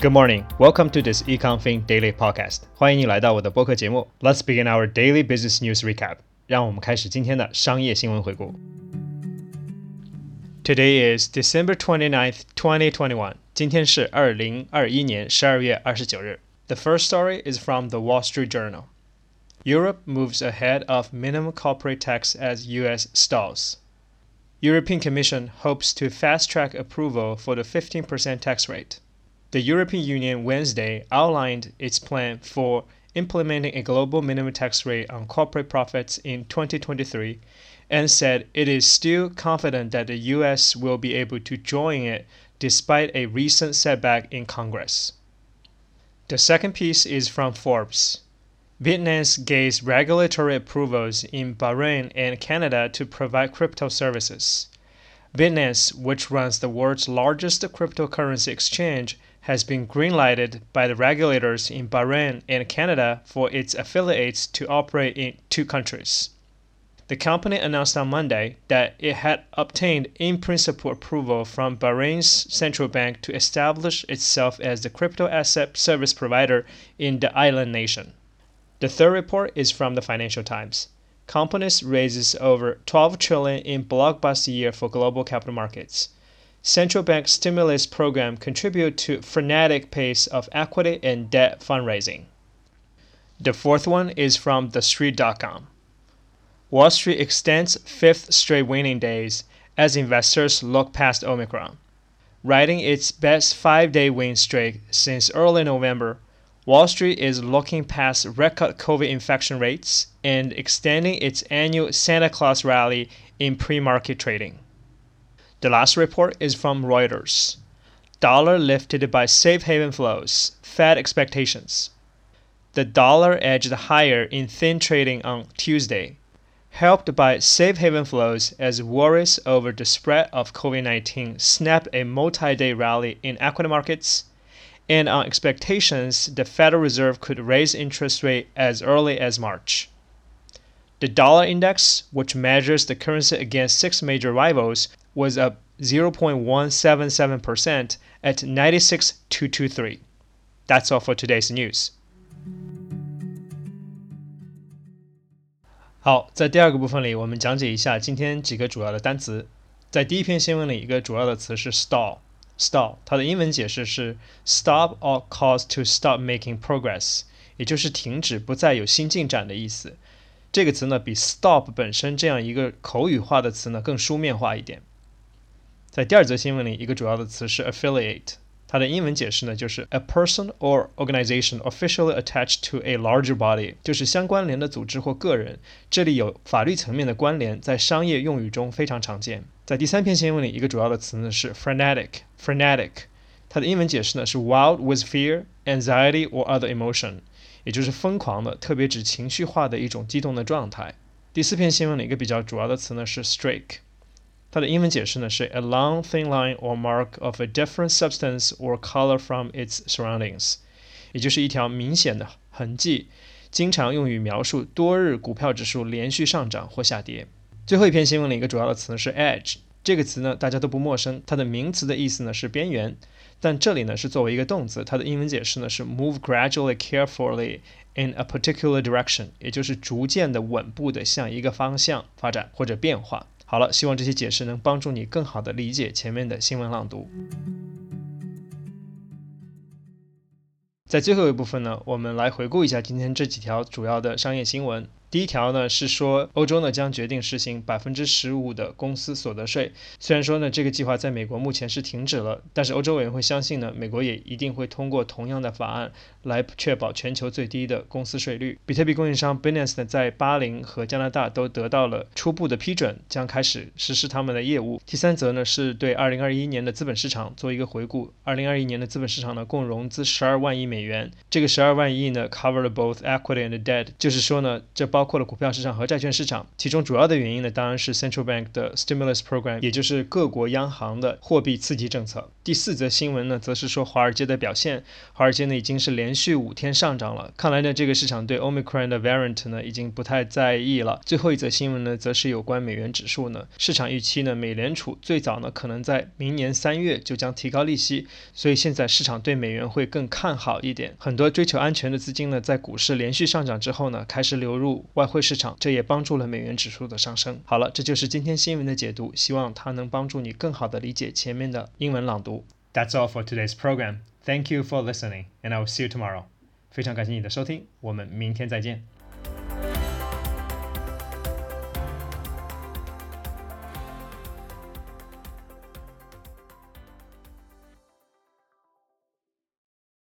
Good morning. Welcome to this EconFin Daily Podcast. 欢迎你来到我的播客节目。Let's begin our daily business news recap. 让我们开始今天的商业新闻回顾。Today is December 29th, 2021. 今天是二零二一年十二月二十九日。The first story is from the Wall Street Journal. Europe moves ahead of minimum corporate tax as US stalls. European Commission hopes to fast-track approval for the 15% tax rate. The European Union Wednesday outlined its plan for implementing a global minimum tax rate on corporate profits in 2023 and said it is still confident that the US will be able to join it despite a recent setback in Congress. The second piece is from Forbes. Binance gains regulatory approvals in Bahrain and Canada to provide crypto services. Binance, which runs the world's largest cryptocurrency exchange, has been greenlighted by the regulators in Bahrain and Canada for its affiliates to operate in two countries. The company announced on Monday that it had obtained in principle approval from Bahrain's central bank to establish itself as the crypto asset service provider in the island nation. The third report is from the Financial Times. Companies raises over 12 trillion in blockbuster year for global capital markets. Central bank stimulus program contribute to frenetic pace of equity and debt fundraising. The fourth one is from thestreet.com. Wall Street extends fifth straight winning days as investors look past Omicron. Riding its best five-day win streak since early November, Wall Street is looking past record COVID infection rates and extending its annual Santa Claus rally in pre market trading. The last report is from Reuters. Dollar lifted by safe haven flows, Fed expectations. The dollar edged higher in thin trading on Tuesday, helped by safe haven flows as worries over the spread of COVID 19 snapped a multi day rally in equity markets and on expectations the Federal Reserve could raise interest rate as early as March. The dollar index, which measures the currency against six major rivals, was up 0.177% at 96.223. That's all for today's news. 好，在第二个部分里，我们讲解一下今天几个主要的单词。在第一篇新闻里，一个主要的词是 stall。Stall，它的英文解释是 stop or cause to stop making progress，也就是停止，不再有新进展的意思。 这个词呢，比 stop 本身这样一个口语化的词呢更书面化一点。在第二则新闻里，一个主要的词是 affiliate，它的英文解释呢就是 a person or organization officially attached to a larger body，就是相关联的组织或个人。这里有法律层面的关联，在商业用语中非常常见。在第三篇新闻里，一个主要的词呢是 frenetic，frenetic，它的英文解释呢是 wild with fear, anxiety or other emotion，也就是疯狂的，特别指情绪化的一种激动的状态。第四篇新闻里一个比较主要的词呢是 streak，它的英文解释呢是 a long thin line or mark of a different substance or color from its surroundings，也就是一条明显的痕迹，经常用于描述多日股票指数连续上涨或下跌。最后一篇新闻里一个主要的词呢是 edge，这个词呢大家都不陌生，它的名词的意思呢是边缘，但这里呢是作为一个动词，它的英文解释呢是 move gradually carefully in a particular direction，也就是逐渐的稳步的向一个方向发展或者变化。好了，希望这些解释能帮助你更好的理解前面的新闻朗读。在最后一部分呢，我们来回顾一下今天这几条主要的商业新闻。第一条呢是说，欧洲呢将决定实行百分之十五的公司所得税。虽然说呢这个计划在美国目前是停止了，但是欧洲委员会相信呢美国也一定会通过同样的法案来确保全球最低的公司税率。比特币供应商 Binance 呢在巴林和加拿大都得到了初步的批准，将开始实施他们的业务。第三则呢是对二零二一年的资本市场做一个回顾。二零二一年的资本市场呢共融资十二万亿美元，这个十二万亿呢 covered both equity and debt，就是说呢这包括了股票市场和债券市场，其中主要的原因呢，当然是 central bank 的 stimulus program，也就是各国央行的货币刺激政策。第四则新闻呢，则是说华尔街的表现，华尔街呢已经是连续五天上涨了。看来呢，这个市场对 Omicron 的 variant 呢已经不太在意了。最后一则新闻呢，则是有关美元指数呢，市场预期呢，美联储最早呢可能在明年三月就将提高利息，所以现在市场对美元会更看好一点。很多追求安全的资金呢，在股市连续上涨之后呢，开始流入外汇市场，这也帮助了美元指数的上升。好了，这就是今天新闻的解读，希望它能帮助你更好的理解前面的英文朗读。That's all for today's program. Thank you for listening, and I will see you tomorrow. 非常感谢你的收听，我们明天再见。